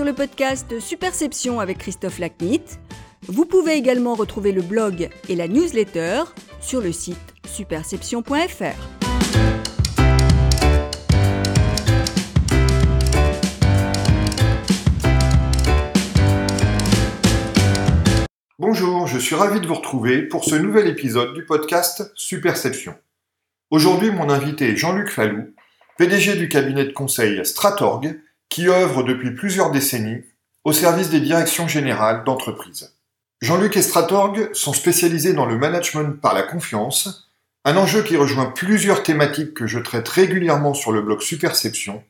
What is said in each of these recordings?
sur le podcast Superception avec Christophe Lacnit. Vous pouvez également retrouver le blog et la newsletter sur le site superception.fr. Bonjour, je suis ravi de vous retrouver pour ce nouvel épisode du podcast Superception. Aujourd'hui, mon invité est Jean-Luc Fallou, PDG du cabinet de conseil Stratorg, qui œuvre depuis plusieurs décennies au service des directions générales d'entreprises. Jean-Luc et Stratorg sont spécialisés dans le management par la confiance, un enjeu qui rejoint plusieurs thématiques que je traite régulièrement sur le blog Superception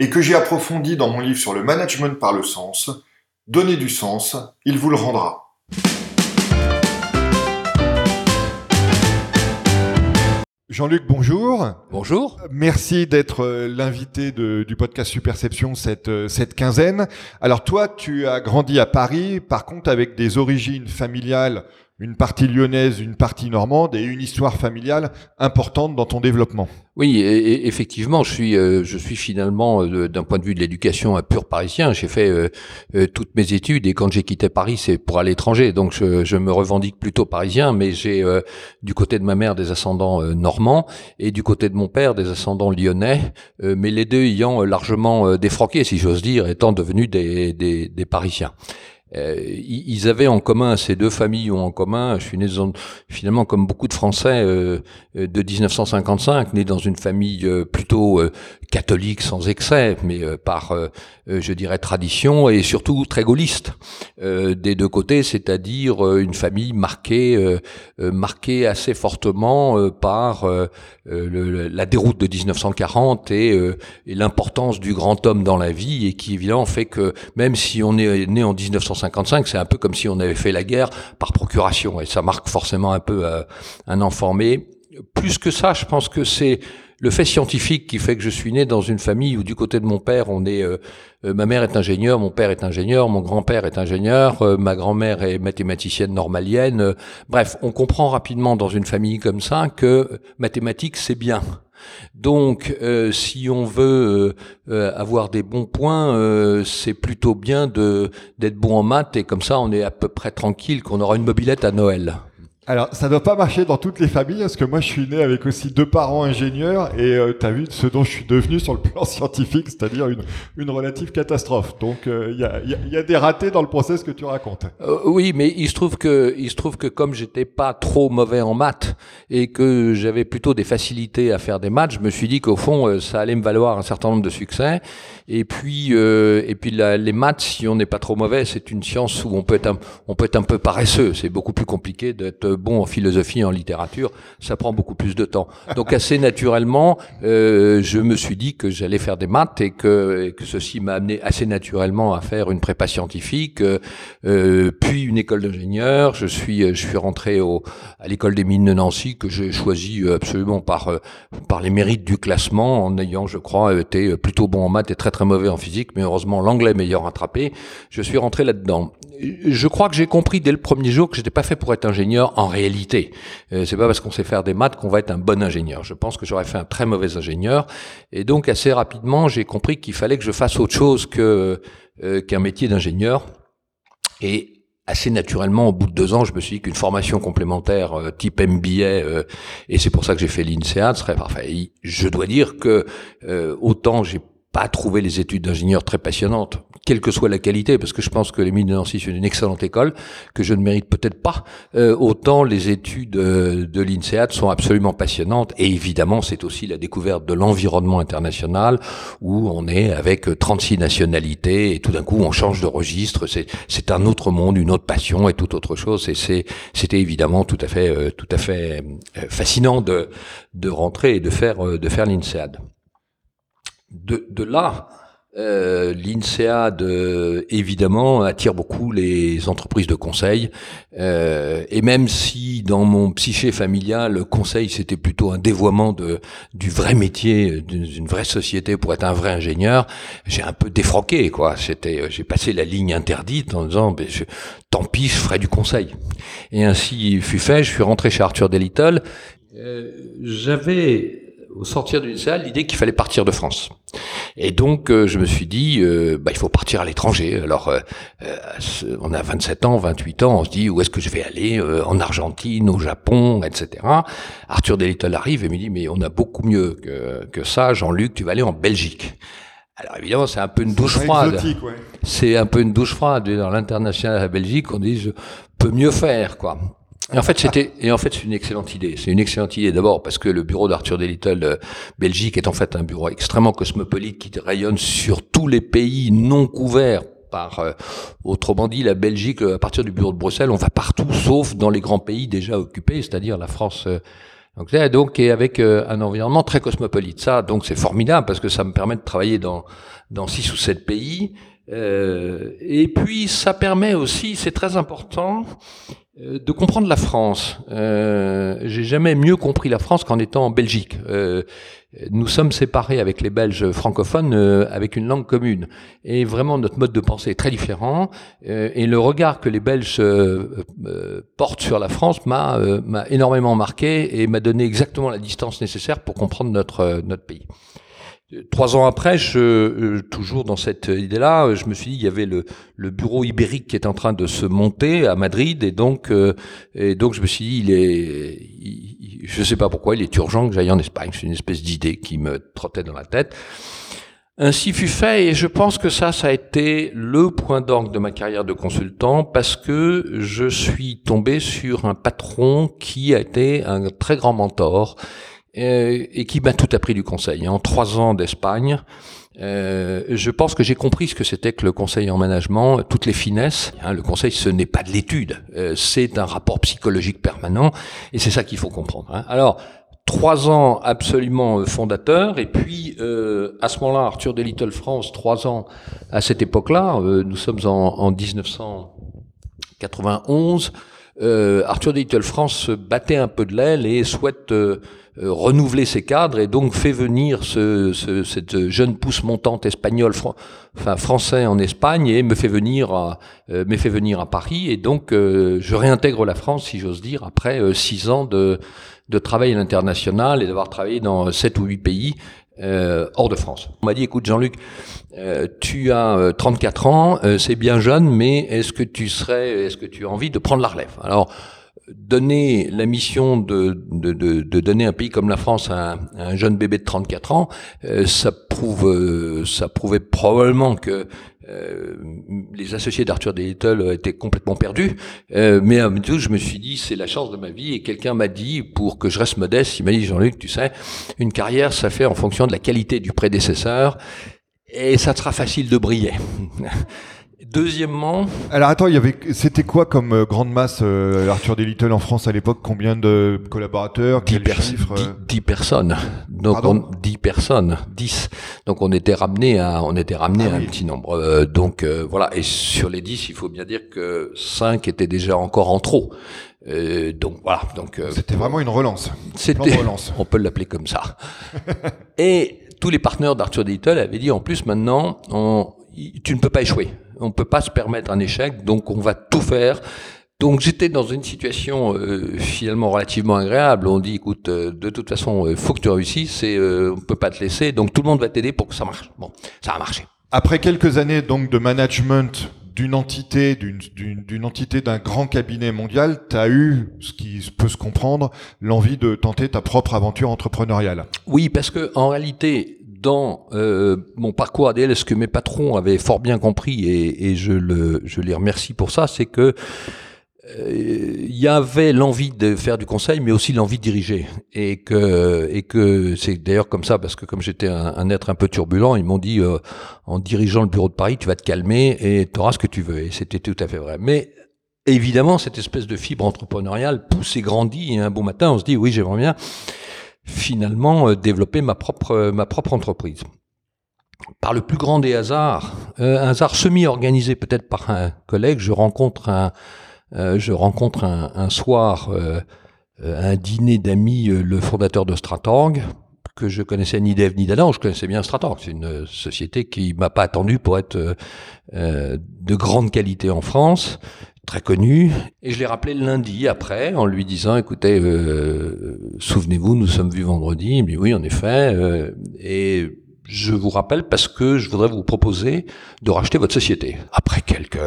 et que j'ai approfondi dans mon livre sur le management par le sens. Donner du sens, il vous le rendra. Jean-Luc, bonjour. Bonjour. Merci d'être euh, l'invité du podcast Superception cette, euh, cette quinzaine. Alors toi, tu as grandi à Paris, par contre avec des origines familiales une partie lyonnaise, une partie normande et une histoire familiale importante dans ton développement. Oui, effectivement, je suis, euh, je suis finalement, euh, d'un point de vue de l'éducation, un pur parisien. J'ai fait euh, toutes mes études et quand j'ai quitté Paris, c'est pour aller à l'étranger. Donc, je, je, me revendique plutôt parisien, mais j'ai du côté de ma mère des ascendants normands et du côté de mon père des ascendants lyonnais, mais les deux ayant largement défroqué, si j'ose dire, étant devenus des, des, des Parisiens. Euh, ils avaient en commun, ces deux familles ont en commun, je suis né finalement comme beaucoup de Français euh, euh, de 1955, né dans une famille plutôt catholique sans excès, mais par, je dirais, tradition et surtout très gaulliste. Des deux côtés, c'est-à-dire une famille marquée, marquée assez fortement par la déroute de 1940 et, et l'importance du grand homme dans la vie et qui évidemment fait que même si on est né en 1955, c'est un peu comme si on avait fait la guerre par procuration, et ça marque forcément un peu euh, un enfant. Mais plus que ça, je pense que c'est le fait scientifique qui fait que je suis né dans une famille où du côté de mon père, on est, euh, euh, ma mère est ingénieure, mon père est ingénieur, mon grand-père est ingénieur, ma grand-mère est mathématicienne normalienne. bref, on comprend rapidement dans une famille comme ça que mathématiques c'est bien. Donc, euh, si on veut euh, euh, avoir des bons points, c'est plutôt bien d'être bon en maths et comme ça, on est à peu près tranquille qu'on aura une mobilette à Noël. Alors, ça ne doit pas marcher dans toutes les familles, parce que moi, je suis né avec aussi deux parents ingénieurs, et euh, tu as vu ce dont je suis devenu sur le plan scientifique, c'est-à-dire une, une relative catastrophe. Donc, il euh, y, a, y, a, des ratés dans le process que tu racontes. Euh, oui, mais il se trouve que, il se trouve que comme j'étais pas trop mauvais en maths et que j'avais plutôt des facilités à faire des maths, je me suis dit qu'au fond, ça allait me valoir un certain nombre de succès. Et puis, et puis les maths, si on n'est pas trop mauvais, c'est une science où on peut être un, on peut être un peu paresseux. C'est beaucoup plus compliqué d'être bon en philosophie et en littérature, ça prend beaucoup plus de temps. Donc assez naturellement, euh, je me suis dit que j'allais faire des maths et que, que ceci m'a amené assez naturellement à faire une prépa scientifique, euh, puis une école d'ingénieur. Je suis, je suis rentré au, à l'école des mines de Nancy que j'ai choisi absolument par, par les mérites du classement, en ayant, je crois, été plutôt bon en maths et très très mauvais en physique, mais heureusement l'anglais meilleur rattrapé. Je suis rentré là-dedans. Je crois que j'ai compris dès le premier jour que j'étais pas fait pour être ingénieur en réalité. Euh, c'est pas parce qu'on sait faire des maths qu'on va être un bon ingénieur. Je pense que j'aurais fait un très mauvais ingénieur. Et donc assez rapidement, j'ai compris qu'il fallait que je fasse autre chose que euh, qu'un métier d'ingénieur. Et assez naturellement, au bout de deux ans, je me suis dit qu'une formation complémentaire euh, type MBA, et c'est pour ça que j'ai fait l'INSEAD, serait parfait. Je dois dire que autant j'ai pas trouvé les études d'ingénieur très passionnantes, quelle que soit la qualité, parce que je pense que les mines de Nancy sont une excellente école, que je ne mérite peut-être pas, euh, autant les études euh, de l'INSEAD sont absolument passionnantes, et évidemment c'est aussi la découverte de l'environnement international, où on est avec 36 nationalités, et tout d'un coup on change de registre, c'est un autre monde, une autre passion, et toute autre chose, et c'était évidemment tout à fait, euh, tout à fait fascinant de, de rentrer et de faire, de faire l'INSEAD. De, de là, euh, l'INSEAD, évidemment, attire beaucoup les entreprises de conseil. Euh, et même si dans mon psyché familial, le conseil, c'était plutôt un dévoiement de, du vrai métier, d'une vraie société pour être un vrai ingénieur, j'ai un peu défroqué, quoi. C'était, j'ai passé la ligne interdite en disant, ben, je, tant pis, je ferai du conseil. Et ainsi fut fait. Je suis rentré chez Arthur Delittle. Euh, j'avais au sortir d'une salle l'idée qu'il fallait partir de France. Et donc euh, je me suis dit, euh, bah, il faut partir à l'étranger. Alors euh, on a 27 ans, 28 ans, on se dit où est-ce que je vais aller En Argentine, au Japon, etc. Arthur Delittle arrive et me dit mais on a beaucoup mieux que, que ça, Jean-Luc, tu vas aller en Belgique. Alors évidemment, c'est un peu une douche froide. C'est un peu une douche froide. Dans l'international à la Belgique, on dit je peux mieux faire, quoi. Et en fait, c'était et en fait c'est une excellente idée. C'est une excellente idée d'abord parce que le bureau d'Arthur Delittle euh, Belgique est en fait un bureau extrêmement cosmopolite qui rayonne sur tous les pays non couverts par euh, autrement dit la Belgique euh, à partir du bureau de Bruxelles, on va partout sauf dans les grands pays déjà occupés, c'est-à-dire la France donc, donc et avec un environnement très cosmopolite. Ça donc c'est formidable parce que ça me permet de travailler dans dans six ou sept pays. Euh, et puis ça permet aussi, c'est très important, euh, de comprendre la France. Euh, J'ai jamais mieux compris la France qu'en étant en Belgique. Euh, nous sommes séparés avec les Belges francophones euh, avec une langue commune. Et vraiment, notre mode de pensée est très différent. Euh, et le regard que les Belges portent sur la France m'a énormément marqué et m'a donné exactement la distance nécessaire pour comprendre notre, notre pays. Trois ans après, je, euh, toujours dans cette idée-là, je me suis dit il y avait le, le, bureau ibérique qui est en train de se monter à Madrid, et donc, euh, et donc je me suis dit il est, je sais pas pourquoi, il est urgent que j'aille en Espagne. C'est une espèce d'idée qui me trottait dans la tête. Ainsi fut fait, et je pense que ça, ça a été le point d'orgue de ma carrière de consultant, parce que je suis tombé sur un patron qui a été un très grand mentor euh, et qui m'a tout appris du conseil. En trois ans d'Espagne, euh, je pense que j'ai compris ce que c'était que le conseil en management, toutes les finesses. Hein, le conseil, ce n'est pas de l'étude, euh, c'est un rapport psychologique permanent, et c'est ça qu'il faut comprendre. Hein. Alors, trois ans absolument fondateurs, et puis euh, à ce moment-là, Arthur de Little France, trois ans à cette époque-là, nous sommes en, en 1991. Arthur de Little France battait un peu de l'aile et souhaite euh, renouveler ses cadres et donc fait venir ce, ce, cette jeune pousse montante espagnole, enfin français en Espagne et me fait venir à, euh, me fait venir à Paris et donc euh, je réintègre la France si j'ose dire après six ans de, de travail à l'international et d'avoir travaillé dans sept ou huit pays euh, hors de France. On m'a dit, écoute Jean-Luc, euh, tu as 34 ans, c'est bien jeune, mais est-ce que tu serais, est-ce que tu as envie de prendre la relève? Alors, donner la mission de, de, de, de, donner un pays comme la France à un, un jeune bébé de 34 ans, euh, ça prouve, euh, ça prouvait probablement que euh, les associés d'Arthur Little étaient complètement perdus. mais à tout, je me suis dit, c'est la chance de ma vie. Et quelqu'un m'a dit, pour que je reste modeste, il m'a dit, Jean-Luc, tu sais, une carrière, ça fait en fonction de la qualité du prédécesseur. Et ça sera facile de briller. Deuxièmement. Alors attends, il y avait, c'était quoi comme euh, grande masse euh, Arthur D. Little en France à l'époque? Combien de collaborateurs? 10, chiffres 10, personnes. Donc on, 10 personnes, 10. Donc on était ramené à, on était ramené ah à un petit nombre. Euh, donc voilà. Et sur les 10, il faut bien dire que 5 étaient déjà encore en trop. donc voilà. Donc c'était vraiment une relance. C'était. On peut l'appeler comme ça. Et tous les partenaires d'Arthur D. Little avaient dit en plus maintenant, on, tu ne peux pas échouer. On ne peut pas se permettre un échec, donc on va tout faire. Donc j'étais dans une situation euh, finalement relativement agréable. On dit, écoute, euh, de toute façon, il euh, faut que tu réussisses et on peut pas te laisser. Donc tout le monde va t'aider pour que ça marche. Bon, ça a marché. Après quelques années donc de management d'une entité, d'une entité d'un grand cabinet mondial, tu as eu, ce qui peut se comprendre, l'envie de tenter ta propre aventure entrepreneuriale. Oui, parce que en réalité, dans euh, mon parcours ADL, ce que mes patrons avaient fort bien compris, et, je, le, je les remercie pour ça, c'est que euh, il y avait l'envie de faire du conseil, mais aussi l'envie de diriger, et que c'est d'ailleurs comme ça parce que comme j'étais un, un, être un peu turbulent, ils m'ont dit euh, en dirigeant le bureau de Paris, tu vas te calmer et tu auras ce que tu veux, et c'était tout à fait vrai. Mais évidemment, cette espèce de fibre entrepreneuriale pousse et grandit, et un bon matin, on se dit oui, j'aimerais bien finalement euh, développer ma propre, euh, ma propre entreprise. Par le plus grand des hasards, euh, un hasard semi-organisé peut-être par un collègue, je rencontre un, je rencontre un, soir un dîner d'amis le fondateur de Stratorg, que je connaissais ni d'Ève ni d'Adam, je connaissais bien Stratorg. C'est une société qui m'a pas attendu pour être de grande qualité en France très connu. Et je l'ai rappelé le lundi après en lui disant, écoutez, euh, souvenez-vous, nous sommes vus vendredi. Il me dit, oui, en effet. Euh, et je vous rappelle parce que je voudrais vous proposer de racheter votre société. Après quelques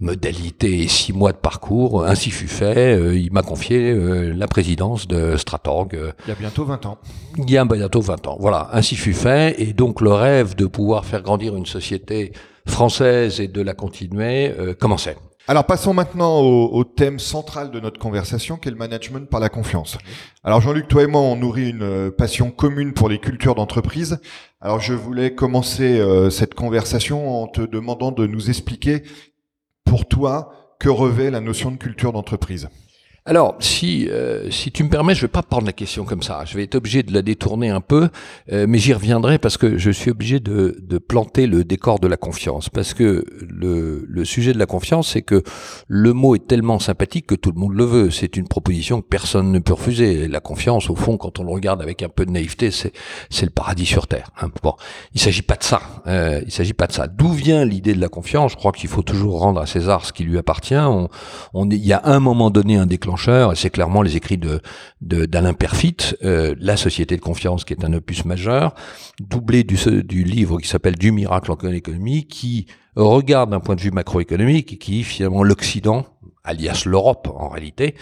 modalités et six mois de parcours, ainsi fut fait. Euh, il m'a confié euh, la présidence de Stratorg. il y a bientôt 20 ans. Il y a bientôt 20 ans. Voilà, ainsi fut fait. Et donc le rêve de pouvoir faire grandir une société française et de la continuer euh, commençait. Alors passons maintenant au, thème central de notre conversation, qui est le management par la confiance. Alors Jean-Luc, toi et moi, on nourrit une euh, passion commune pour les cultures d'entreprise. Alors je voulais commencer euh, cette conversation en te demandant de nous expliquer pour toi que revêt la notion de culture d'entreprise. Alors, si, euh, si tu me permets, je vais pas prendre la question comme ça. Je vais être obligé de la détourner un peu, euh, mais j'y reviendrai parce que je suis obligé de, de, planter le décor de la confiance. Parce que le, le sujet de la confiance, c'est que le mot est tellement sympathique que tout le monde le veut. C'est une proposition que personne ne peut refuser. La confiance, au fond, quand on le regarde avec un peu de naïveté, c'est, le paradis sur terre. Hein. Bon, il s'agit pas de ça. Euh, il s'agit pas de ça. D'où vient l'idée de la confiance? Je crois qu'il faut toujours rendre à César ce qui lui appartient. On, on il y a un moment donné un déclencheur c'est clairement les écrits de d'Alain Perfit, euh, La Société de confiance, qui est un opus majeur, doublé du, livre qui s'appelle Du miracle en économie, qui regarde d'un point de vue macroéconomique qui finalement l'Occident, alias l'Europe en réalité,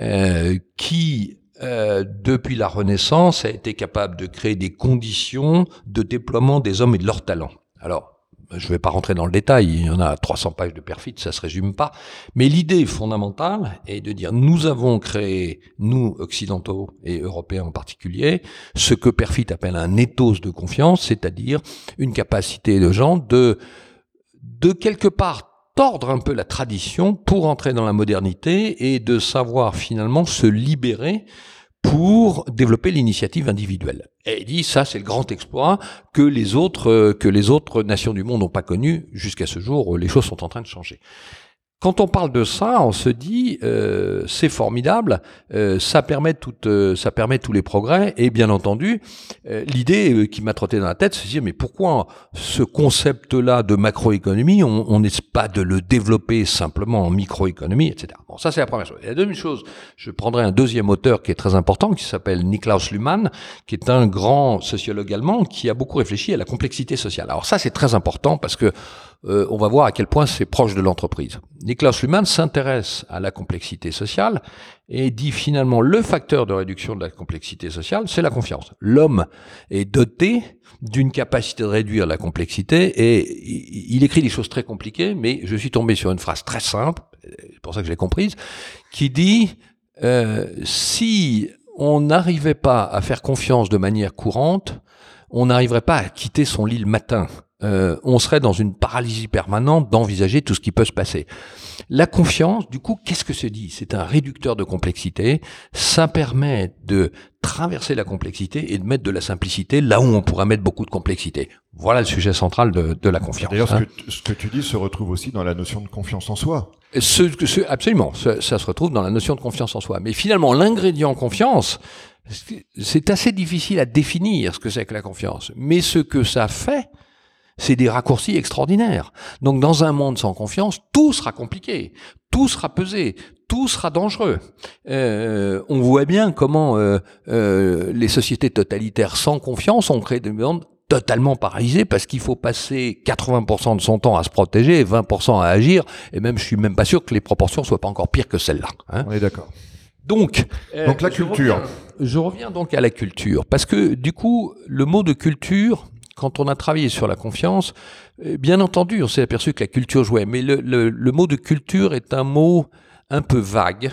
euh, qui euh, depuis la Renaissance a été capable de créer des conditions de déploiement des hommes et de leurs talents. Alors, je ne vais pas rentrer dans le détail, il y en a 300 pages de perfit, ça se résume pas. Mais l'idée fondamentale est de dire, nous avons créé, nous, occidentaux et européens en particulier, ce que perfit appelle un ethos de confiance, c'est-à-dire une capacité de gens de, de quelque part tordre un peu la tradition pour entrer dans la modernité et de savoir finalement se libérer pour développer l'initiative individuelle. Et il dit ça c'est le grand exploit que les autres euh, que les autres nations du monde n'ont pas connu jusqu'à ce jour. Les choses sont en train de changer. Quand on parle de ça, on se dit euh, c'est formidable, euh, ça permet tout, euh, ça permet tous les progrès et bien entendu euh, l'idée qui m'a trotté dans la tête, c'est de dire mais pourquoi ce concept-là de macroéconomie, on n'est pas de le développer simplement en microéconomie, etc. Bon, ça c'est la première chose. Et la deuxième chose, je prendrai un deuxième auteur qui est très important, qui s'appelle Niklaus Luhmann, qui est un grand sociologue allemand qui a beaucoup réfléchi à la complexité sociale. Alors ça c'est très important parce que euh, on va voir à quel point c'est proche de l'entreprise. Niklas Luhmann s'intéresse à la complexité sociale et dit finalement le facteur de réduction de la complexité sociale, c'est la confiance. L'homme est doté d'une capacité de réduire la complexité et il écrit des choses très compliquées, mais je suis tombé sur une phrase très simple, c'est pour ça que je l'ai comprise, qui dit euh, si on n'arrivait pas à faire confiance de manière courante, on n'arriverait pas à quitter son lit le matin. Euh, on serait dans une paralysie permanente d'envisager tout ce qui peut se passer. La confiance, du coup, qu'est-ce que se dit? C'est un réducteur de complexité. Ça permet de traverser la complexité et de mettre de la simplicité là où on pourrait mettre beaucoup de complexité. Voilà le sujet central de, la confiance. D'ailleurs, hein. ce, que tu dis se retrouve aussi dans la notion de confiance en soi. Ce, absolument, ça, ça se retrouve dans la notion de confiance en soi. Mais finalement, l'ingrédient confiance, c'est assez difficile à définir ce que c'est que la confiance. Mais ce que ça fait, c'est des raccourcis extraordinaires. Donc dans un monde sans confiance, tout sera compliqué, tout sera pesé, tout sera dangereux. Euh, on voit bien comment euh, euh, les sociétés totalitaires sans confiance ont créé des mondes totalement paralysés parce qu'il faut passer 80% de son temps à se protéger et 20% à agir. Et même, je suis même pas sûr que les proportions soient pas encore pires que celles-là. Hein. On est d'accord. Donc, donc la culture. je reviens donc à la culture parce que du coup, le mot de culture, quand on a travaillé sur la confiance, euh, bien entendu, on s'est aperçu que la culture jouait, mais le, le, mot de culture est un mot un peu vague.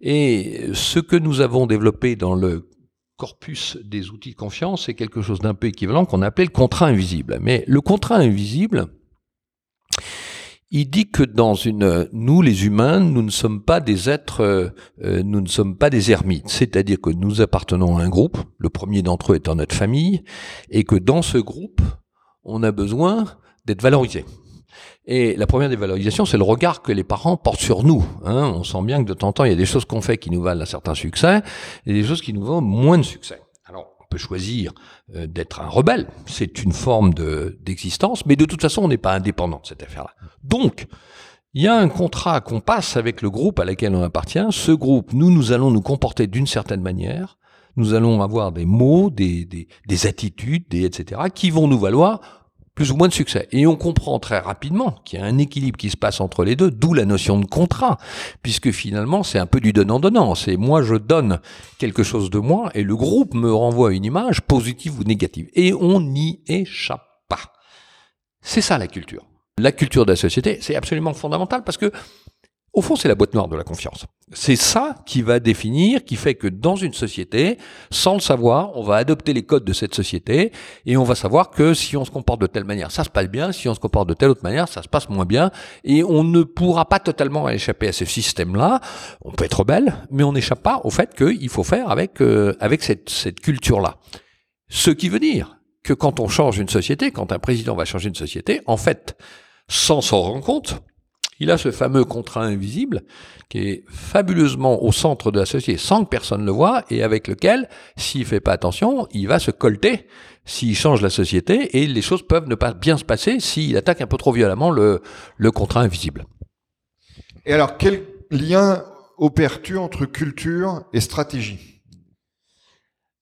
Et ce que nous avons développé dans le corpus des outils de confiance, c'est quelque chose d'un peu équivalent qu'on appelait le contrat invisible. Mais le contrat invisible, il dit que dans une, nous les humains, nous ne sommes pas des êtres, euh, euh, nous ne sommes pas des ermites. C'est-à-dire que nous appartenons à un groupe, le premier d'entre eux étant notre famille, et que dans ce groupe, on a besoin d'être valorisé. Et la première des valorisations, c'est le regard que les parents portent sur nous. Hein. On sent bien que de temps en temps, il y a des choses qu'on fait qui nous valent un certain succès, et des choses qui nous valent moins de succès choisir euh, d'être un rebelle, c'est une forme d'existence, mais de toute façon, on n'est pas indépendant de cette affaire-là. Donc, Il y a un contrat qu'on passe avec le groupe à laquelle on appartient. Ce groupe, nous, nous allons nous comporter d'une certaine manière. Nous allons avoir des mots, des, des, des attitudes, des etc. qui vont nous valoir plus ou moins de succès. Et on comprend très rapidement qu'il y a un équilibre qui se passe entre les deux, d'où la notion de contrat, puisque finalement c'est un peu du donnant-donnant. C'est moi je donne quelque chose de moi et le groupe me renvoie une image positive ou négative. Et on n'y échappe pas. C'est ça la culture. La culture de la société, c'est absolument fondamental parce que au fond, c'est la boîte noire de la confiance. C'est ça qui va définir, qui fait que dans une société, sans le savoir, on va adopter les codes de cette société et on va savoir que si on se comporte de telle manière, ça se passe bien, si on se comporte de telle autre manière, ça se passe moins bien et on ne pourra pas totalement échapper à ce système-là. On peut être belle, mais on n'échappe pas au fait qu'il faut faire avec, euh, avec cette, cette culture-là. Ce qui veut dire que quand on change une société, quand un président va changer une société, en fait, sans s'en rendre compte, il a ce fameux contrat invisible qui est fabuleusement au centre de la société sans que personne le voit et avec lequel, s'il fait pas attention, il va se colter s'il change la société et les choses peuvent ne pas bien se passer s'il attaque un peu trop violemment le, le contrat invisible. Et alors, quel lien opères-tu entre culture et stratégie?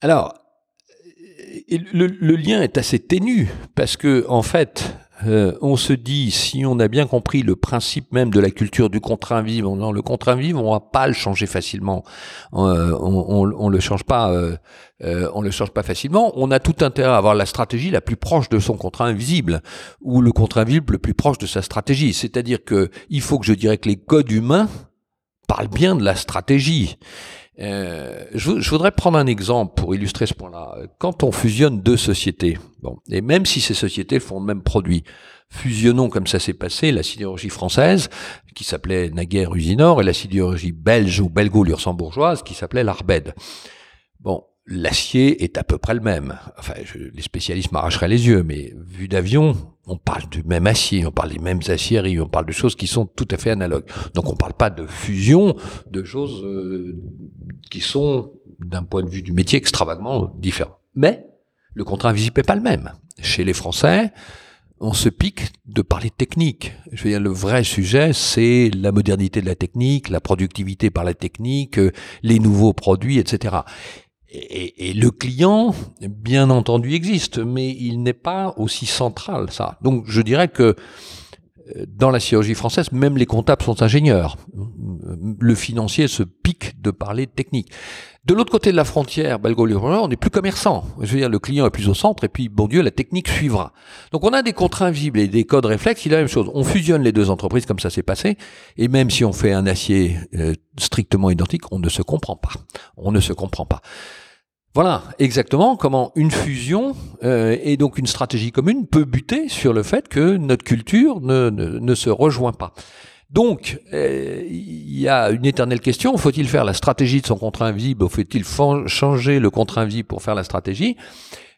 Alors, le, le, lien est assez ténu parce que en fait, euh, on se dit, si on a bien compris le principe même de la culture du contrat invisible, non, le contrat invisible, on va pas le changer facilement. Euh, on, on, le change pas, euh, on le change pas facilement. On a tout intérêt à avoir la stratégie la plus proche de son contrat invisible, ou le contrat invisible le plus proche de sa stratégie. C'est-à-dire que il faut que je dirais que les codes humains parlent bien de la stratégie. Euh, je, je, voudrais prendre un exemple pour illustrer ce point-là. Quand on fusionne deux sociétés, bon, et même si ces sociétés font le même produit, fusionnons comme ça s'est passé la sidérurgie française, qui s'appelait naguère Usinor, et la sidérurgie belge ou belgo-luxembourgeoise, qui s'appelait l'Arbed. Bon, l'acier est à peu près le même. Enfin, les spécialistes m'arracheraient les yeux, mais vu d'avion, on parle du même acier, on parle des mêmes aciéries, on parle de choses qui sont tout à fait analogues. Donc on ne parle pas de fusion, de choses euh, qui sont, d'un point de vue du métier, extravagament différents. Mais le contrat invisible n'est pas le même. Chez les Français, on se pique de parler technique. Je veux dire, le vrai sujet, c'est la modernité de la technique, la productivité par la technique, euh, les nouveaux produits, etc. Et, le client, bien entendu, existe, mais il n'est pas aussi central, ça. Donc, je dirais que euh, dans la chirurgie française, même les comptables sont ingénieurs. Le financier se pique de parler technique. De l'autre côté de la frontière, belgo on n'est plus commerçant. Je veux dire, le client est plus au centre et puis, bon Dieu, la technique suivra. Donc on a des contrats invisibles et des codes réflexes, il a la même chose. On fusionne les deux entreprises comme ça s'est passé, et même si on fait un acier euh, strictement identique, on ne se comprend pas. On ne se comprend pas. Voilà exactement comment une fusion euh, et donc une stratégie commune peut buter sur le fait que notre culture ne, se rejoint pas. Donc, euh, il y a une éternelle question, faut-il faire la stratégie de son contrat invisible faut-il changer le contrat invisible pour faire la stratégie?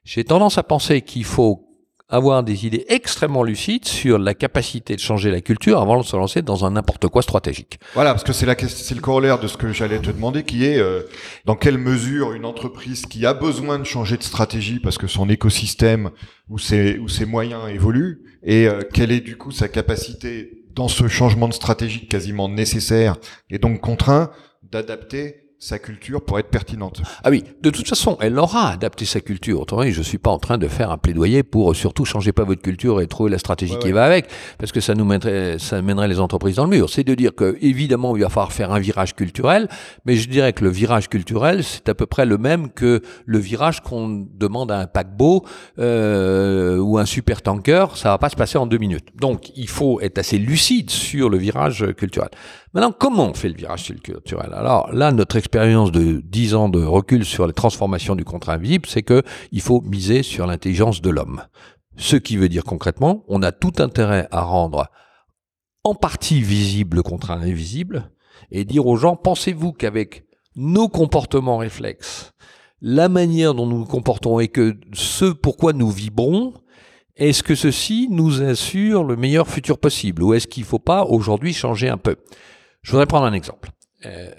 J'ai tendance à penser qu'il faut avoir des idées extrêmement lucides sur la capacité de changer la culture avant de se lancer dans un n'importe quoi stratégique. Voilà, parce que c'est la c'est le corollaire de ce que j'allais te demander, qui est euh, dans quelle mesure une entreprise qui a besoin de changer de stratégie parce que son écosystème ou ses ou ses moyens évoluent et euh, quelle est du coup sa capacité dans ce changement de stratégie quasiment nécessaire et donc contraint d'adapter sa culture pour être pertinente. Ah oui, de toute façon, elle aura adapté sa culture. Autrement dit, je suis pas en train de faire un plaidoyer pour surtout changer pas votre culture et trouver la stratégie qui va avec, parce que ça nous mènerait, ça mènerait les entreprises dans le mur. C'est de dire que, évidemment, il va falloir faire un virage culturel, mais je dirais que le virage culturel, c'est à peu près le même que le virage qu'on demande à un paquebot euh, ou un super tanker. Ça va pas se passer en deux minutes. Donc, il faut être assez lucide sur le virage culturel. Maintenant, comment on fait le virage culturel? Alors là, notre expérience de 10 ans de recul sur les transformations du contrat invisible, c'est que il faut miser sur l'intelligence de l'homme. Ce qui veut dire concrètement, on a tout intérêt à rendre en partie visible le contrat invisible et dire aux gens, pensez-vous qu'avec nos comportements réflexes, la manière dont nous nous comportons et que ce pourquoi nous vibrons, est-ce que ceci nous assure le meilleur futur possible ou est-ce qu'il ne faut pas aujourd'hui changer un peu? Je voudrais prendre un exemple. Euh,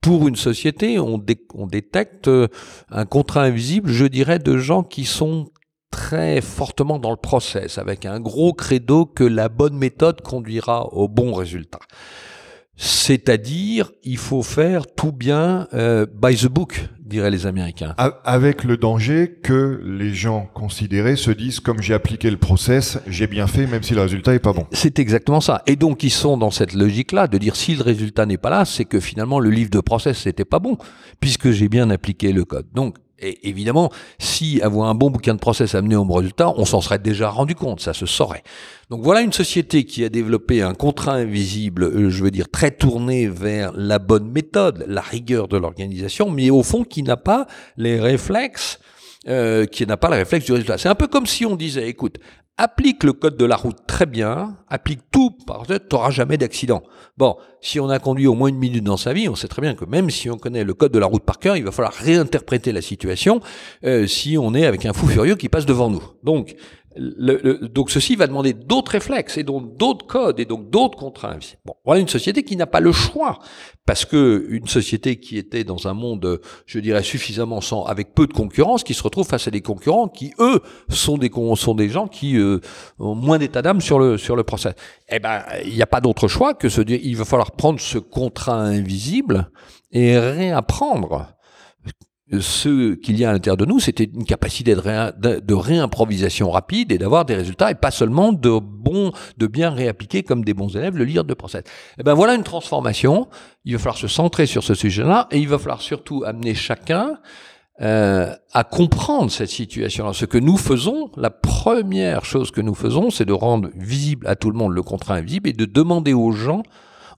pour une société, on, détecte un contrat invisible, je dirais, de gens qui sont très fortement dans le process, avec un gros credo que la bonne méthode conduira au bon résultat. C'est-à-dire, il faut faire tout bien euh, by the book, diraient les Américains. Avec le danger que les gens considérés se disent, comme j'ai appliqué le process, j'ai bien fait, même si le résultat est pas bon. C'est exactement ça. Et donc, ils sont dans cette logique-là de dire, si le résultat n'est pas là, c'est que finalement, le livre de process n'était pas bon, puisque j'ai bien appliqué le code. Donc, et évidemment, si avoir un bon bouquin de process amené au bon résultat, on s'en serait déjà rendu compte, ça se saurait. Donc voilà une société qui a développé un contrat invisible, euh, je veux dire très tourné vers la bonne méthode, la rigueur de l'organisation, mais au fond qui n'a pas les réflexes, euh, qui n'a pas les réflexes du résultat. C'est un peu comme si on disait, écoute, applique le code de la route très bien, applique tout, que tu n'auras jamais d'accident. Bon, si on a conduit au moins une minute dans sa vie, on sait très bien que même si on connaît le code de la route par cœur, il va falloir réinterpréter la situation euh, si on est avec un fou furieux qui passe devant nous. Donc, donc ceci va demander d'autres réflexes et donc d'autres codes et donc d'autres contraintes. Bon, voilà une société qui n'a pas le choix parce que une société qui était dans un monde, je dirais suffisamment sans, avec peu de concurrence, qui se retrouve face à des concurrents qui eux sont des sont des gens qui euh, ont moins d'état d'âme sur le sur le process. Eh ben, il n'y a pas d'autre choix que ce il va falloir prendre ce contrat invisible et réapprendre ce qu'il y a à l'intérieur de nous, c'était une capacité de, réimprovisation rapide et d'avoir des résultats et pas seulement de bons, de bien réappliquer comme des bons élèves le lire de process. Et eh ben voilà une transformation. Il va falloir se centrer sur ce sujet-là et il va falloir surtout amener chacun euh, à comprendre cette situation-là. Ce que nous faisons, la première chose que nous faisons, c'est de rendre visible à tout le monde le contrat invisible et de demander aux gens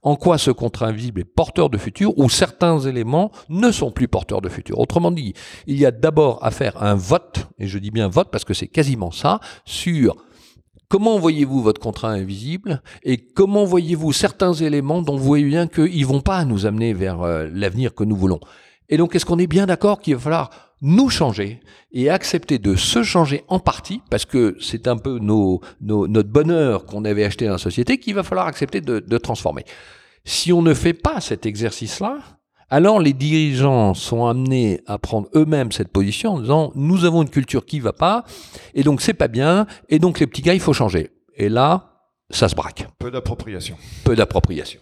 en quoi ce contrat invisible est porteur de futur ou certains éléments ne sont plus porteurs de futur? Autrement dit, il y a d'abord à faire un vote, et je dis bien vote parce que c'est quasiment ça, sur Comment voyez-vous votre contrat invisible et comment voyez-vous certains éléments dont vous voyez bien qu'ils vont pas nous amener vers euh, l'avenir que nous voulons Et donc, est-ce qu'on est bien d'accord qu'il va falloir nous changer et accepter de se changer en partie, parce que c'est un peu nos, notre bonheur qu'on avait acheté dans la société qu'il va falloir accepter de, de transformer. Si on ne fait pas cet exercice-là, alors les dirigeants sont amenés à prendre eux-mêmes cette position en disant nous avons une culture qui va pas et donc c'est pas bien et donc les petits gars il faut changer. Et là, ça se braque. Peu d'appropriation. Peu d'appropriation.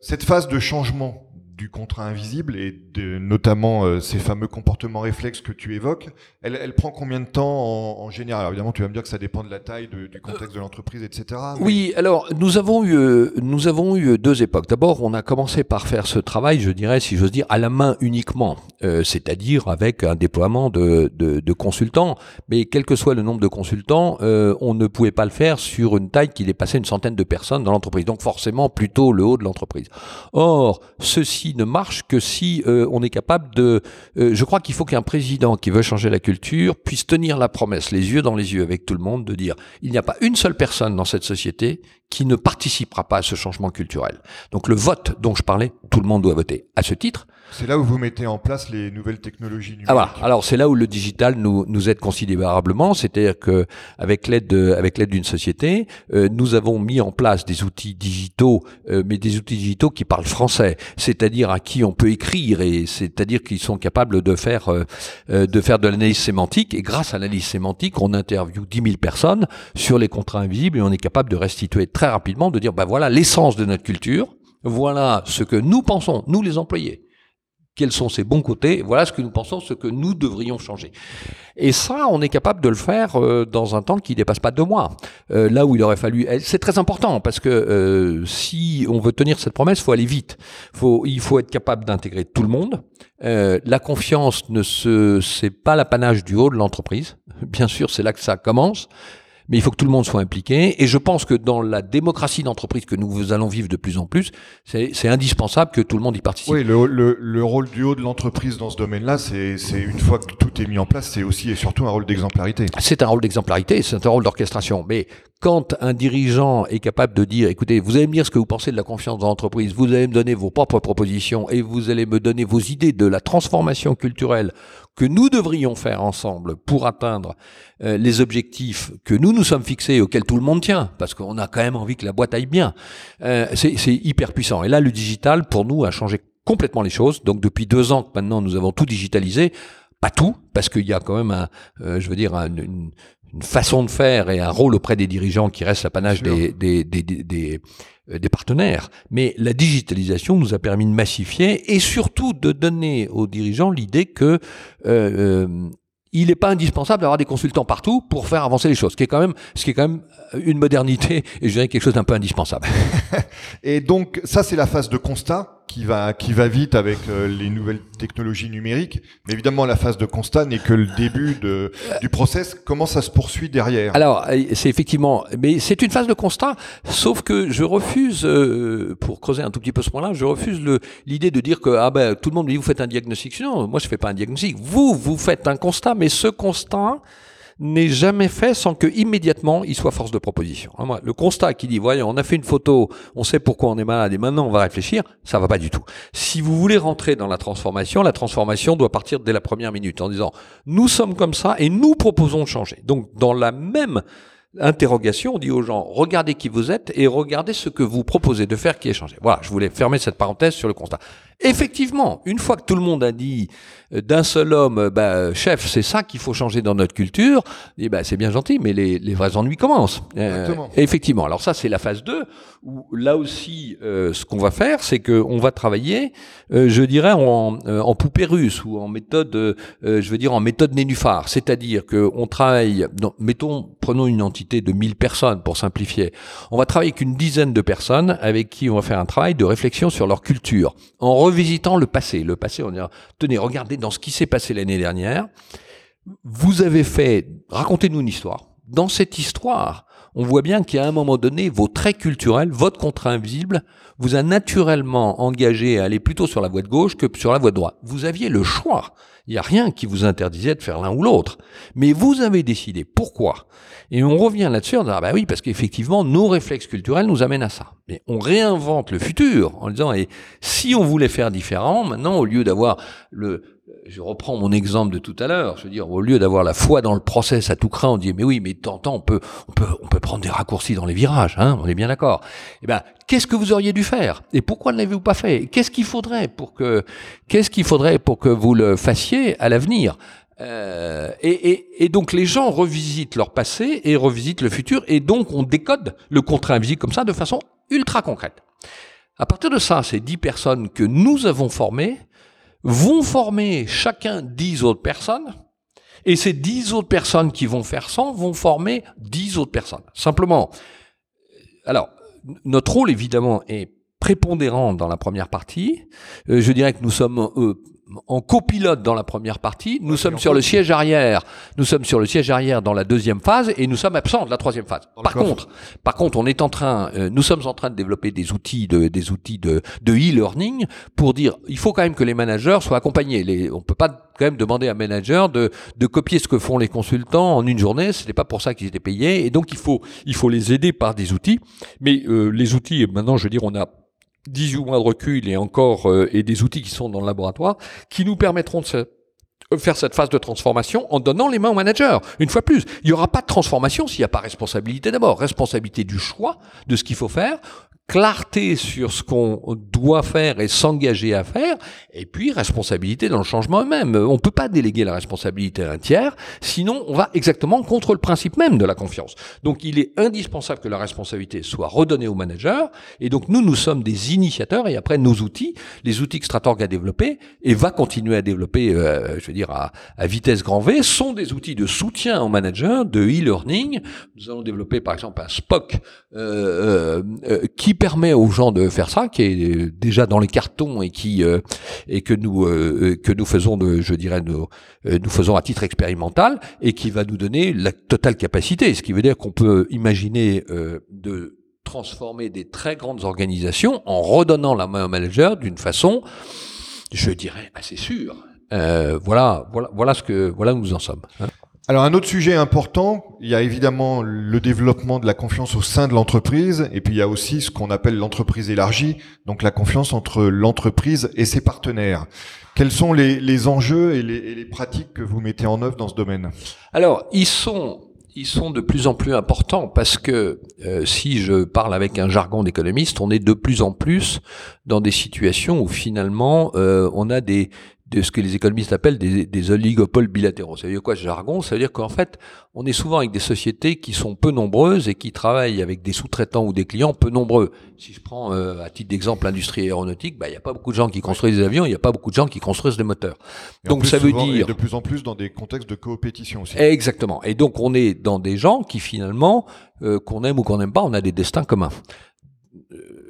Cette phase de changement du contrat invisible et notamment euh, ces fameux comportements réflexes que tu évoques, elle, prend combien de temps en, général? Alors Évidemment, tu vas me dire que ça dépend de la taille, du contexte de l'entreprise, etc. Oui, alors nous avons eu euh, nous avons eu deux époques. D'abord, on a commencé par faire ce travail, je dirais, si j'ose dire, à la main uniquement, euh, c'est-à-dire avec un déploiement de, consultants. Mais quel que soit le nombre de consultants, on ne pouvait pas le faire sur une taille qui dépassait une centaine de personnes dans l'entreprise. Donc forcément, plutôt le haut de l'entreprise. Or, ceci ne marche que si euh, on est capable de... Euh, je crois qu'il faut qu'un président qui veut changer la culture puisse tenir la promesse, les yeux dans les yeux avec tout le monde, de dire il n'y a pas une seule personne dans cette société qui ne participera pas à ce changement culturel. Donc le vote dont je parlais, tout le monde doit voter. À ce titre, c'est là où vous mettez en place les nouvelles technologies numériques. Ah voilà. Alors c'est là où le digital nous nous aide considérablement, c'est-à-dire que avec l'aide avec l'aide d'une société, euh, nous avons mis en place des outils digitaux, euh, mais des outils digitaux qui parlent français, c'est-à-dire à qui on peut écrire et c'est-à-dire qu'ils sont capables de faire euh, de faire de l'analyse sémantique. Et grâce à l'analyse sémantique, on interviewe 10 000 personnes sur les contrats invisibles et on est capable de restituer très rapidement, de dire ben voilà l'essence de notre culture, voilà ce que nous pensons, nous les employés quels sont ses bons côtés, voilà ce que nous pensons, ce que nous devrions changer. Et ça, on est capable de le faire euh, dans un temps qui dépasse pas deux mois. Euh, là où il aurait fallu, c'est très important parce que euh, si on veut tenir cette promesse, faut aller vite. Faut, il faut être capable d'intégrer tout le monde. la confiance ne se, c'est pas l'apanage du haut de l'entreprise. Bien sûr, c'est là que ça commence mais il faut que tout le monde soit impliqué. Et je pense que dans la démocratie d'entreprise que nous allons vivre de plus en plus, c'est indispensable que tout le monde y participe. Oui, le, le, le rôle du haut de l'entreprise dans ce domaine-là, c'est une fois que tout est mis en place, c'est aussi et surtout un rôle d'exemplarité. C'est un rôle d'exemplarité, c'est un rôle d'orchestration. Mais quand un dirigeant est capable de dire, écoutez, vous allez me dire ce que vous pensez de la confiance dans l'entreprise, vous allez me donner vos propres propositions et vous allez me donner vos idées de la transformation culturelle que nous devrions faire ensemble pour atteindre euh, les objectifs que nous nous sommes fixés, auxquels tout le monde tient, parce qu'on a quand même envie que la boîte aille bien, euh, c'est hyper puissant. Et là, le digital, pour nous, a changé complètement les choses. Donc depuis deux ans que maintenant nous avons tout digitalisé, pas tout, parce qu'il y a quand même un, euh, je veux dire, une, une façon de faire et un rôle auprès des dirigeants qui reste l'apanage des, des, des, des, euh, des partenaires. Mais la digitalisation nous a permis de massifier et surtout de donner aux dirigeants l'idée que euh, euh, il n'est pas indispensable d'avoir des consultants partout pour faire avancer les choses, ce qui est quand même, ce qui est quand même une modernité et je dirais quelque chose d'un peu indispensable. et donc ça c'est la phase de constat qui va qui va vite avec euh, les nouvelles technologies numériques. Mais évidemment, la phase de constat n'est que le début du process. Comment ça se poursuit derrière? Alors, euh, c'est effectivement, mais c'est une phase de constat. Sauf que je refuse, euh, pour creuser un tout petit peu ce point-là, je refuse l'idée de dire que ah ben tout le monde dit vous faites un diagnostic. Non, moi je fais pas un diagnostic. Vous vous faites un constat, mais ce constat n'est jamais fait sans que immédiatement il soit force de proposition. Hein, le constat qui dit voyons, on a fait une photo, on sait pourquoi on est malade et maintenant on va réfléchir, ça va pas du tout. Si vous voulez rentrer dans la transformation, la transformation doit partir dès la première minute en disant nous sommes comme ça et nous proposons de changer. Donc dans la même interrogation, on dit aux gens, regardez qui vous êtes et regardez ce que vous proposez de faire qui est changé. Voilà, je voulais fermer cette parenthèse sur le constat. Effectivement, une fois que tout le monde a dit euh, d'un seul homme, euh, bah, chef, c'est ça qu'il faut changer dans notre culture, et bah, c'est bien gentil, mais les, les vrais ennuis commencent. Euh, effectivement. Alors ça, c'est la phase 2, où là aussi, ce qu'on va faire, c'est qu'on va travailler, je dirais, en, en, poupée russe ou en méthode, je veux dire, en méthode nénuphar. C'est-à-dire qu'on travaille, mettons, prenons une entité de 1000 personnes pour simplifier. On va travailler avec une dizaine de personnes avec qui on va faire un travail de réflexion sur leur culture. En revisitant le passé. Le passé, on dit, tenez, regardez dans ce qui s'est passé l'année dernière. Vous avez fait, racontez-nous une histoire. Dans cette histoire, on voit bien qu'à un moment donné, vos traits culturels, votre contrat invisible, vous a naturellement engagé à aller plutôt sur la voie de gauche que sur la voie de droite. Vous aviez le choix. Il n'y a rien qui vous interdisait de faire l'un ou l'autre. Mais vous avez décidé. Pourquoi Et on revient là-dessus en disant, ah bah oui, parce qu'effectivement, nos réflexes culturels nous amènent à ça. Mais on réinvente le futur en disant, et si on voulait faire différemment, maintenant, au lieu d'avoir le, je reprends mon exemple de tout à l'heure, je veux dire, au lieu d'avoir la foi dans le process à tout craint, on dit, mais oui, mais tant, on peut, on peut, on peut prendre des raccourcis dans les virages, hein, on est bien d'accord. Eh ben, qu'est-ce que vous auriez dû faire? Et pourquoi ne l'avez-vous pas fait? Qu'est-ce qu'il faudrait pour que, qu'est-ce qu'il faudrait pour que vous le fassiez à l'avenir? Euh, et, et, et, donc les gens revisitent leur passé et revisitent le futur, et donc on décode le contrat invisible comme ça de façon ultra concrète. À partir de ça, ces dix personnes que nous avons formées, vont former chacun dix autres personnes, et ces dix autres personnes qui vont faire 100 vont former dix autres personnes. Simplement, alors, notre rôle évidemment est prépondérant dans la première partie. Euh, je dirais que nous sommes euh, en copilote dans la première partie, nous sommes sur le siège arrière, nous sommes sur le siège arrière dans la deuxième phase et nous sommes absents de la troisième phase. Par contre, par contre, on est en train, euh, nous sommes en train de développer des outils de, des outils de, de e-learning pour dire, il faut quand même que les managers soient accompagnés. Les, on peut pas quand même demander à un manager de, de copier ce que font les consultants en une journée. Ce n'est pas pour ça qu'ils étaient payés et donc il faut, il faut les aider par des outils. Mais euh, les outils, maintenant, je veux dire, on a 18 mois de recul et encore euh, et des outils qui sont dans le laboratoire qui nous permettront de faire cette phase de transformation en donnant les mains au manager. Une fois plus, il n'y aura pas de transformation s'il n'y a pas responsabilité d'abord. Responsabilité du choix de ce qu'il faut faire, clarté sur ce qu'on doit faire et s'engager à faire, et puis responsabilité dans le changement même. On ne peut pas déléguer la responsabilité à un tiers, sinon on va exactement contre le principe même de la confiance. Donc il est indispensable que la responsabilité soit redonnée au manager, et donc nous, nous sommes des initiateurs, et après nos outils, les outils que Stratorg a développés, et va continuer à développer, euh, je veux dire, à, à, vitesse grand V, sont des outils de soutien au manager, de e-learning. Nous allons développer par exemple un SPOC euh, euh, qui permet aux gens de faire ça, qui est déjà dans les cartons et qui euh, et que nous euh, que nous faisons de, je dirais, nous, euh, nous faisons à titre expérimental et qui va nous donner la totale capacité. Ce qui veut dire qu'on peut imaginer de transformer des très grandes organisations en redonnant la main au manager d'une façon, je dirais, assez sûre. voilà, voilà, voilà ce que voilà où nous en sommes. Hein. Alors un autre sujet important, il y a évidemment le développement de la confiance au sein de l'entreprise, et puis il y a aussi ce qu'on appelle l'entreprise élargie, donc la confiance entre l'entreprise et ses partenaires. Quels sont les, enjeux et les, pratiques que vous mettez en œuvre dans ce domaine? Alors, ils sont ils sont de plus en plus importants parce que euh, si je parle avec un jargon d'économiste, on est de plus en plus dans des situations où finalement euh, on a des, de ce que les économistes appellent des, des oligopoles bilatéraux. Ça veut dire quoi ce jargon? Ça veut dire qu'en fait, on est souvent avec des sociétés qui sont peu nombreuses et qui travaillent avec des sous-traitants ou des clients peu nombreux. Si je prends euh, à titre d'exemple l'industrie aéronautique, bah, il n'y a pas beaucoup de gens qui construisent des avions, il n'y a pas beaucoup de gens qui construisent des moteurs. donc ça veut dire... de plus en plus dans des contextes de coopétition aussi. Exactement. Et donc on est dans des gens qui finalement, euh, qu'on aime ou qu'on n'aime pas, on a des destins communs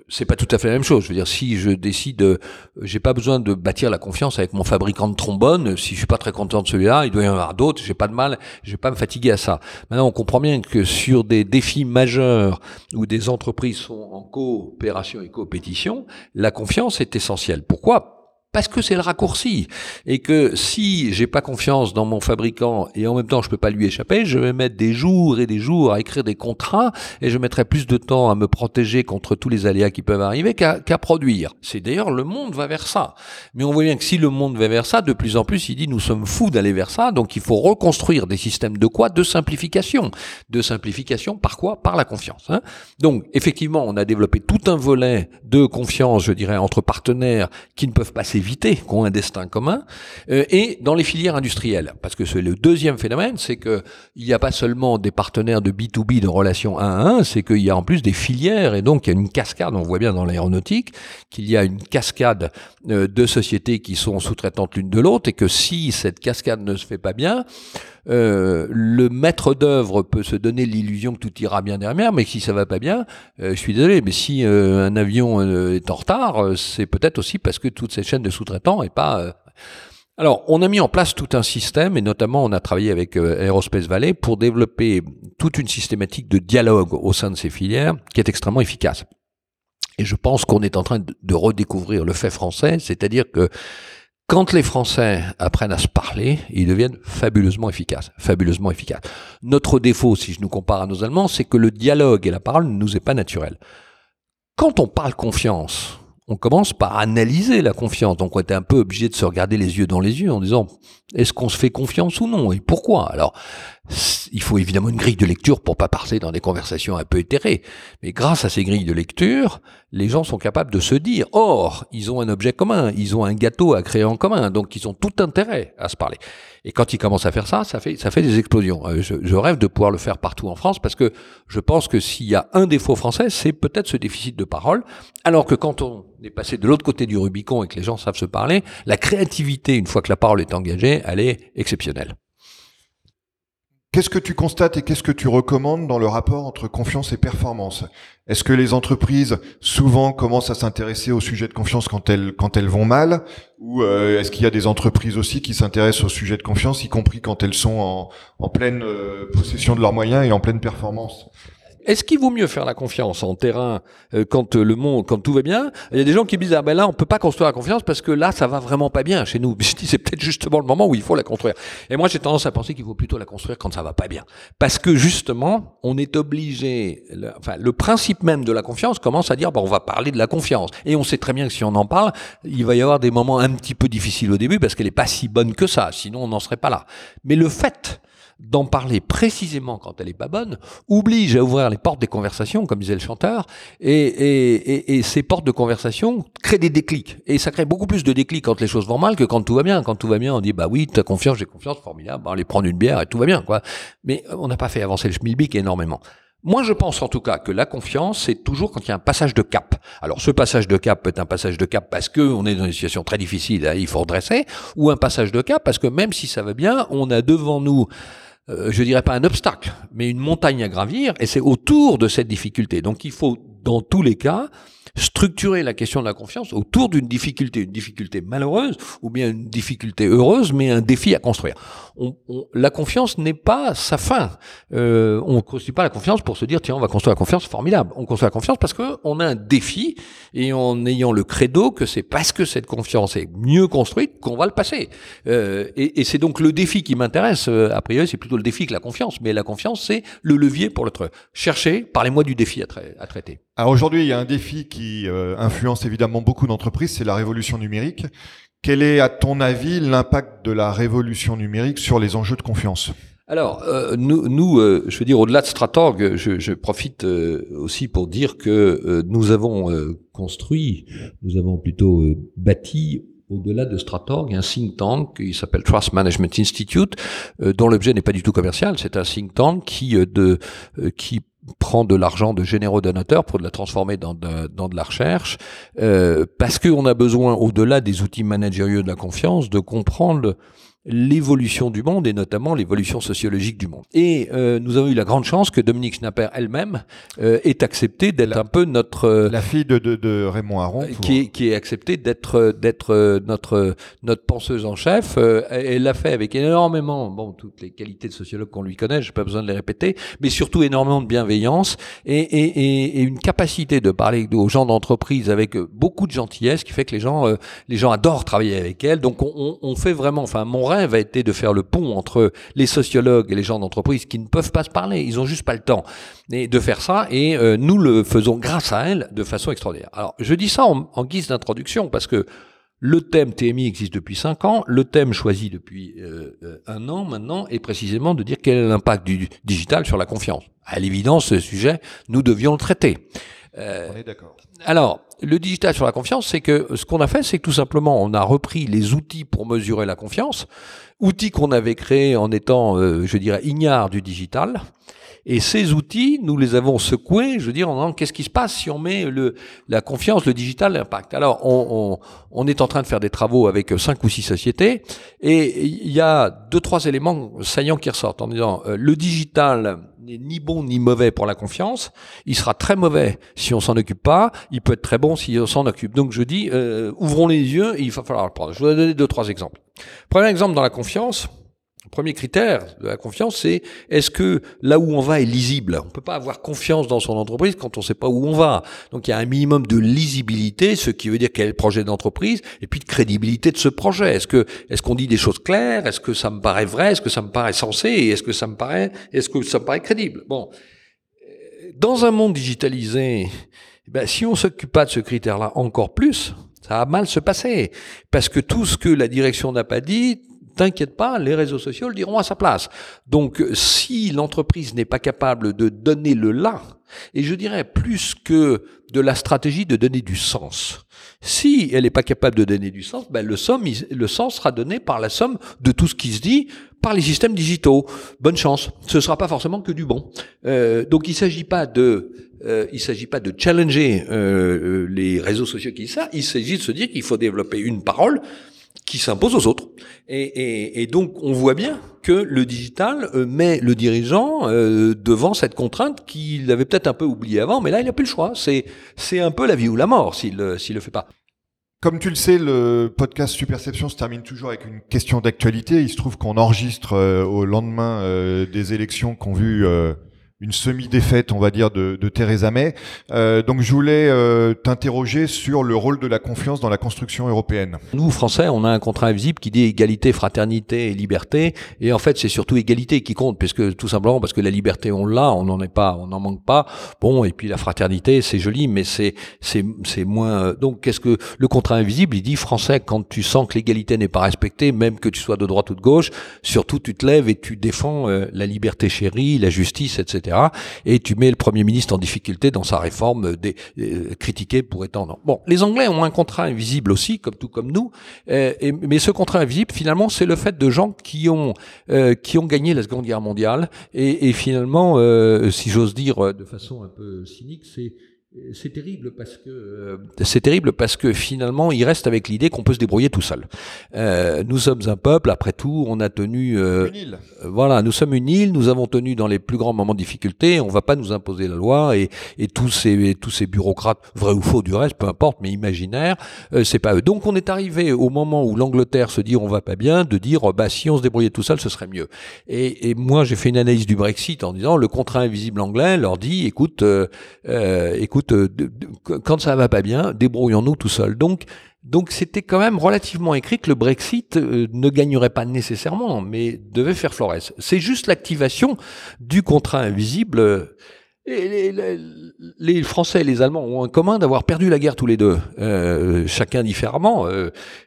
c'est pas tout à fait la même chose. Je veux dire, si je décide, euh, j'ai pas besoin de bâtir la confiance avec mon fabricant de trombone. Si je suis pas très content de celui-là, il doit y en avoir d'autres. J'ai pas de mal, je vais pas me fatiguer à ça. Maintenant, on comprend bien que sur des défis majeurs où des entreprises sont en coopération et coopétition, la confiance est essentielle. Pourquoi? Parce que c'est le raccourci et que si j'ai pas confiance dans mon fabricant et en même temps je peux pas lui échapper, je vais mettre des jours et des jours à écrire des contrats et je mettrai plus de temps à me protéger contre tous les aléas qui peuvent arriver qu'à produire. C'est d'ailleurs le monde va vers ça. Mais on voit bien que si le monde va vers ça, de plus en plus il dit nous sommes fous d'aller vers ça, donc il faut reconstruire des systèmes de quoi? De simplification. De simplification par quoi? Par la confiance. Hein donc effectivement on a développé tout un volet de confiance, je dirais, entre partenaires qui ne peuvent pas qui ont un destin commun, euh, et dans les filières industrielles. Parce que c'est le deuxième phénomène, c'est que il n'y a pas seulement des partenaires de B2B de relation 1 à 1, c'est qu'il y a en plus des filières, et donc il y a une cascade, on voit bien dans l'aéronautique, qu'il y a une cascade euh, de sociétés qui sont sous-traitantes l'une de l'autre, et que si cette cascade ne se fait pas bien, euh, le maître d'œuvre peut se donner l'illusion que tout ira bien derrière, mais si ça va pas bien, euh, je suis désolé, mais si euh, un avion est en retard, c'est peut-être aussi parce que toute cette chaîne de sous-traitants est pas alors, on a mis en place tout un système, et notamment on a travaillé avec Aerospace Valley pour développer toute une systématique de dialogue au sein de ces filières qui est extrêmement efficace. Et je pense qu'on est en train de redécouvrir le fait français, c'est-à-dire que quand les Français apprennent à se parler, ils deviennent fabuleusement efficaces, fabuleusement efficaces. Notre défaut, si je nous compare à nos Allemands, c'est que le dialogue et la parole ne nous est pas naturel. Quand on parle confiance, on commence par analyser la confiance. Donc on était un peu obligé de se regarder les yeux dans les yeux en disant est-ce qu'on se fait confiance ou non et pourquoi? Alors il faut évidemment une grille de lecture pour pas passer dans des conversations un peu éthérées. Mais grâce à ces grilles de lecture, les gens sont capables de se dire or ils ont un objet commun, ils ont un gâteau à créer en commun, donc ils ont tout intérêt à se parler. Et quand ils commencent à faire ça, ça fait ça fait des explosions. Euh, je, je rêve de pouvoir le faire partout en France parce que je pense que s'il y a un défaut français, c'est peut-être ce déficit de parole. Alors que quand on est passé de l'autre côté du Rubicon et que les gens savent se parler, la créativité, une fois que la parole est engagée, elle est exceptionnelle. Qu'est-ce que tu constates et qu'est-ce que tu recommandes dans le rapport entre confiance et performance? Est-ce que les entreprises souvent commencent à s'intéresser au sujet de confiance quand elles quand elles vont mal? Ou euh, est-ce qu'il y a des entreprises aussi qui s'intéressent au sujet de confiance y compris quand elles sont en, en pleine euh, possession de leurs moyens et en pleine performance? Est-ce qu'il vaut mieux faire la confiance en terrain euh, quand euh, le monde, quand tout va bien? Il y a des gens qui disent ah ben là on peut pas construire la confiance parce que là ça va vraiment pas bien chez nous. Je dis c'est peut-être justement le moment où il faut la construire. Et moi j'ai tendance à penser qu'il faut plutôt la construire quand ça va pas bien, parce que justement on est obligé. Le, enfin le principe même de la confiance commence à dire bon on va parler de la confiance et on sait très bien que si on en parle, il va y avoir des moments un petit peu difficiles au début parce qu'elle est pas si bonne que ça. Sinon on n'en serait pas là. Mais le fait d'en parler précisément quand elle est pas bonne, oblige à ouvrir les portes des conversations, comme disait le chanteur, et, et, et, ces portes de conversation créent des déclics. Et ça crée beaucoup plus de déclics quand les choses vont mal que quand tout va bien. Quand tout va bien, on dit bah oui, t'as confiance, j'ai confiance, formidable, va aller prendre une bière et tout va bien, quoi. Mais on n'a pas fait avancer le schmilblick énormément. Moi, je pense en tout cas que la confiance, c'est toujours quand il y a un passage de cap. Alors, ce passage de cap peut être un passage de cap parce que on est dans une situation très difficile, il faut redresser, ou un passage de cap parce que même si ça va bien, on a devant nous euh, je dirais pas un obstacle, mais une montagne à gravir, et c'est autour de cette difficulté. Donc il faut, dans tous les cas, structurer la question de la confiance autour d'une difficulté, une difficulté malheureuse ou bien une difficulté heureuse, mais un défi à construire. On, la confiance n'est pas sa fin. Euh, on ne construit pas la confiance pour se dire tiens on va construire la confiance formidable. On construit la confiance parce que on a un défi et en ayant le credo que c'est parce que cette confiance est mieux construite qu'on va le passer. Euh, et, et c'est donc le défi qui m'intéresse. Euh, a priori c'est plutôt le défi que la confiance, mais la confiance c'est le levier pour l'autre. Cherchez, parlez-moi du défi à traiter. Alors aujourd'hui, il y a un défi qui euh, influence évidemment beaucoup d'entreprises, c'est la révolution numérique. Quel est, à ton avis, l'impact de la révolution numérique sur les enjeux de confiance? Alors, euh, nous, nous euh, je veux dire, au-delà de Stratorg, je, je profite aussi pour dire que nous avons construit, nous avons plutôt bâti au-delà de Stratorg, un think tank qui s'appelle Trust Management Institute, dont l'objet n'est pas du tout commercial. C'est un think tank qui de qui prend de l'argent de généraux donateurs pour la transformer dans de, la recherche, euh, parce qu'on a besoin, au-delà des outils managériaux de la confiance, de comprendre l'évolution du monde et notamment l'évolution sociologique du monde. Et euh, nous avons eu la grande chance que Dominique Schnapper elle-même euh, ait accepté d'être un peu notre euh, la fille de, de, de Raymond Aron pour... qui est, qui est accepté d'être d'être notre notre penseuse en chef. elle l'a fait avec énormément bon toutes les qualités de sociologue qu'on lui connaît, j'ai pas besoin de les répéter, mais surtout énormément de bienveillance et, et, et, une capacité de parler aux gens d'entreprise avec beaucoup de gentillesse qui fait que les gens les gens adorent travailler avec elle. Donc on, on fait vraiment, enfin mon rêve a été de faire le pont entre les sociologues et les gens d'entreprise qui ne peuvent pas se parler, ils ont juste pas le temps, et de faire ça, et euh, nous le faisons grâce à elle de façon extraordinaire. Alors, je dis ça en, guise d'introduction parce que le thème TMI existe depuis cinq ans, le thème choisi depuis euh, euh, un an maintenant est précisément de dire quel est l'impact du digital sur la confiance. À l'évidence, ce sujet, nous devions le traiter. On est d'accord. Alors, le digital sur la confiance, c'est que ce qu'on a fait, c'est que tout simplement, on a repris les outils pour mesurer la confiance, outils qu'on avait créés en étant, euh, je dirais, ignares du digital. Et ces outils, nous les avons secoués, je veux dire, en disant qu'est-ce qui se passe si on met le, la confiance, le digital, l'impact? Alors, on, on, on, est en train de faire des travaux avec cinq ou six sociétés, et il y a deux, trois éléments saillants qui ressortent en disant euh, le digital n'est ni bon ni mauvais pour la confiance. Il sera très mauvais si on s'en occupe pas. Il peut être très bon si on s'en occupe. Donc je dis, euh, ouvrons les yeux et il va falloir le prendre. Je vais donner deux, trois exemples. Premier exemple dans la confiance. Premier critère de la confiance, c'est est-ce que là où on va est lisible? On peut pas avoir confiance dans son entreprise quand on sait pas où on va. Donc il y a un minimum de lisibilité, ce qui veut dire quel est le projet d'entreprise, et puis de crédibilité de ce projet. Est-ce que est-ce qu'on dit des choses claires? Est-ce que ça me paraît vrai? Est-ce que ça me paraît sensé? Est-ce que ça me paraît Est-ce que ça me paraît crédible? Bon, dans un monde digitalisé, ben, si on s'occupe pas de ce critère-là encore plus, ça va mal se passer. Parce que tout ce que la direction n'a pas dit t'inquiète pas, les réseaux sociaux le diront à sa place. Donc, si l'entreprise n'est pas capable de donner le là, et je dirais plus que de la stratégie de donner du sens. Si elle n'est pas capable de donner du sens, ben le, somme, le sens sera donné par la somme de tout ce qui se dit par les systèmes digitaux. Bonne chance. Ce ne sera pas forcément que du bon. Euh, donc il ne s'agit pas de euh, il s'agit pas de challenger euh, les réseaux sociaux qui ça, il s'agit de se dire qu'il faut développer une parole qui s'impose aux autres. Et, et, et, donc on voit bien que le digital euh, met le dirigeant euh, devant cette contrainte qu'il avait peut-être un peu oublié avant, mais là il n'a plus le choix. C'est c'est un peu la vie ou la mort s'il s'il le fait pas. Comme tu le sais, le podcast Superception se termine toujours avec une question d'actualité. Il se trouve qu'on enregistre euh, au lendemain des élections qu'ont vu une semi-défaite, on va dire, de, de Theresa May. Euh, donc je voulais euh, t'interroger sur le rôle de la confiance dans la construction européenne. Nous, Français, on a un contrat invisible qui dit égalité, fraternité et liberté. Et en fait, c'est surtout égalité qui compte, puisque tout simplement parce que la liberté, on l'a, on n'en est pas, on n'en manque pas. Bon, et puis la fraternité, c'est joli, mais c'est c'est c'est moins. Euh, donc, qu'est-ce que le contrat invisible? Il dit, Français, quand tu sens que l'égalité n'est pas respectée, même que tu sois de droite ou de gauche, surtout tu te lèves et tu défends euh, la liberté chérie, la justice, etc. Et tu mets le Premier ministre en difficulté dans sa réforme euh, critiquée pour étendre. Bon, les Anglais ont un contrat invisible aussi, comme tout comme nous, euh, mais ce contrat invisible, finalement, c'est le fait de gens qui ont euh, qui ont gagné la Seconde Guerre mondiale, et, et finalement, si j'ose dire de façon un peu cynique, c'est c'est terrible parce que euh, c'est terrible parce que finalement il reste avec l'idée qu'on peut se débrouiller tout seul. Euh, nous sommes un peuple, après tout, on a tenu. Euh, une île. Euh, voilà, nous sommes une île, nous avons tenu dans les plus grands moments de difficulté. On va pas nous imposer la loi et, et tous ces tous ces bureaucrates, vrais ou faux du reste, peu importe, mais imaginaires, euh, c'est pas eux. Donc on est arrivé au moment où l'Angleterre se dit on va pas bien, de dire bah si on se débrouillait tout seul, ce serait mieux. Et, et moi j'ai fait une analyse du Brexit en disant le contrat invisible anglais leur dit écoute écoute euh, quand ça va pas bien, débrouillons-nous tout seuls. Donc, donc c'était quand même relativement écrit que le Brexit euh, ne gagnerait pas nécessairement, mais devait faire florès. C'est juste l'activation du contrat invisible. Les, Français et les Allemands ont en commun d'avoir perdu la guerre tous les deux, euh, chacun différemment.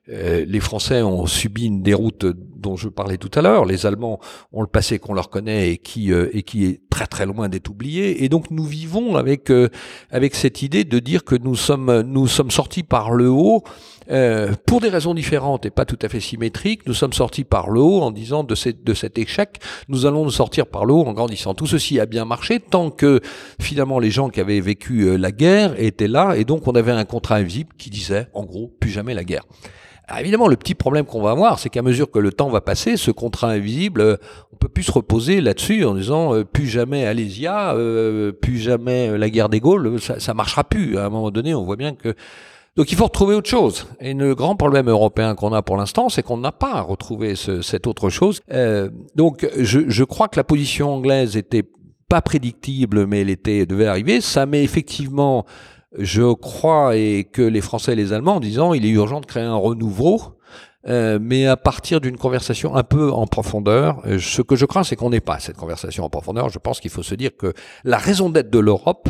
les Français ont subi une déroute dont je parlais tout à l'heure. Les Allemands ont le passé qu'on leur connaît et qui, euh, et qui est très très loin d'être oublié. Et donc nous vivons avec, euh, avec cette idée de dire que nous sommes, nous sommes sortis par le haut euh, pour des raisons différentes et pas tout à fait symétriques. Nous sommes sortis par le haut en disant de, de cet échec, nous allons nous sortir par le haut en grandissant. Tout ceci a bien marché tant que finalement les gens qui avaient vécu la guerre étaient là et donc on avait un contrat invisible qui disait en gros plus jamais la guerre. Alors évidemment, le petit problème qu'on va avoir, c'est qu'à mesure que le temps va passer, ce contrat invisible, euh, on peut plus se reposer là-dessus en disant euh, plus jamais Alésia, euh, plus jamais la guerre des Gaules, ça, ça marchera plus. À un moment donné, on voit bien que donc il faut retrouver autre chose. Et le grand problème européen qu'on a pour l'instant, c'est qu'on n'a pas retrouvé ce, cette autre chose. Euh, donc je, je, crois que la position anglaise était pas prédictible, mais elle était devait arriver. Ça met effectivement je crois et que les Français et les Allemands en disant il est urgent de créer un renouveau, euh, mais à partir d'une conversation un peu en profondeur. Euh, ce que je crains, c'est qu'on n'ait pas cette conversation en profondeur. Je pense qu'il faut se dire que la raison d'être de l'Europe,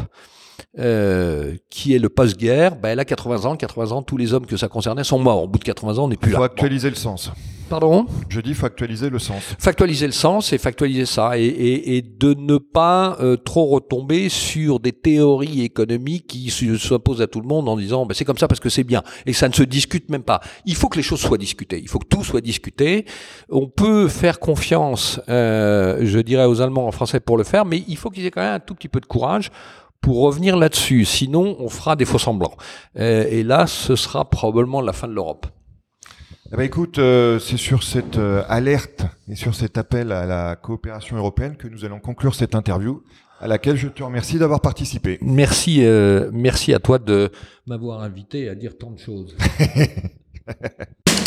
euh, qui est le post-guerre, ben, elle a 80 ans. 80 ans, tous les hommes que ça concernait sont morts. Au bout de 80 ans, on n'est plus là. Il faut actualiser le sens. Pardon? Je dis factualiser le sens. Factualiser le sens et factualiser ça et, et, et de ne pas euh, trop retomber sur des théories économiques qui s'imposent à tout le monde en disant ben, c'est comme ça parce que c'est bien et ça ne se discute même pas. Il faut que les choses soient discutées. Il faut que tout soit discuté. On peut faire confiance, euh, je dirais aux Allemands, en français pour le faire, mais il faut qu'ils aient quand même un tout petit peu de courage pour revenir là-dessus. Sinon, on fera des faux semblants. Euh, et là, ce sera probablement la fin de l'Europe. Eh ben écoute, euh, c'est sur cette euh, alerte et sur cet appel à la coopération européenne que nous allons conclure cette interview à laquelle je te remercie d'avoir participé. Merci, euh, merci à toi de m'avoir invité à dire tant de choses.